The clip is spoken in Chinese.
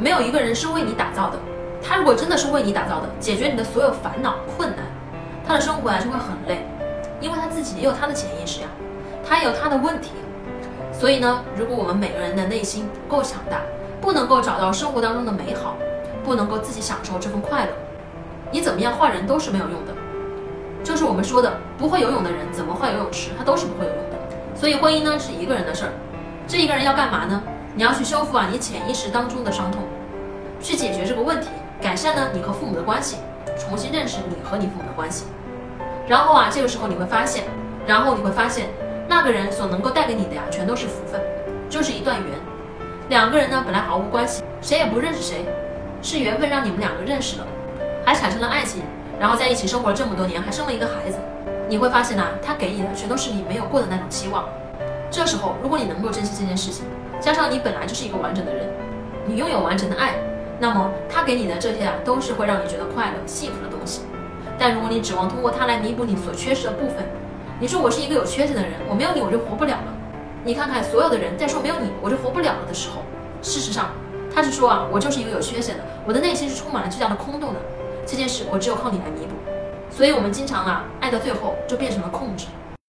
没有一个人是为你打造的。他如果真的是为你打造的，解决你的所有烦恼困难，他的生活啊就会很累，因为他自己也有他的潜意识呀，他也有他的问题。所以呢，如果我们每个人的内心不够强大，不能够找到生活当中的美好，不能够自己享受这份快乐，你怎么样换人都是没有用的。就是我们说的，不会游泳的人怎么换游泳池，他都是不会游泳的。所以婚姻呢是一个人的事儿，这一个人要干嘛呢？你要去修复啊你潜意识当中的伤痛，去解决这个问题，改善呢你和父母的关系，重新认识你和你父母的关系。然后啊这个时候你会发现，然后你会发现那个人所能够带给你的呀全都是福分，就是一段缘。两个人呢本来毫无关系，谁也不认识谁，是缘分让你们两个认识了，还产生了爱情，然后在一起生活了这么多年，还生了一个孩子。你会发现呢，他给你的全都是你没有过的那种期望。这时候如果你能够珍惜这件事情，加上你本来就是一个完整的人，你拥有完整的爱，那么他给你的这些啊都是会让你觉得快乐、幸福的东西。但如果你指望通过他来弥补你所缺失的部分，你说我是一个有缺陷的人，我没有你我就活不了了。你看看所有的人在说没有你我就活不了了的时候，事实上他是说啊，我就是一个有缺陷的，我的内心是充满了巨大的空洞的。这件事我只有靠你来弥补。所以我们经常啊，爱到最后就变成了控制。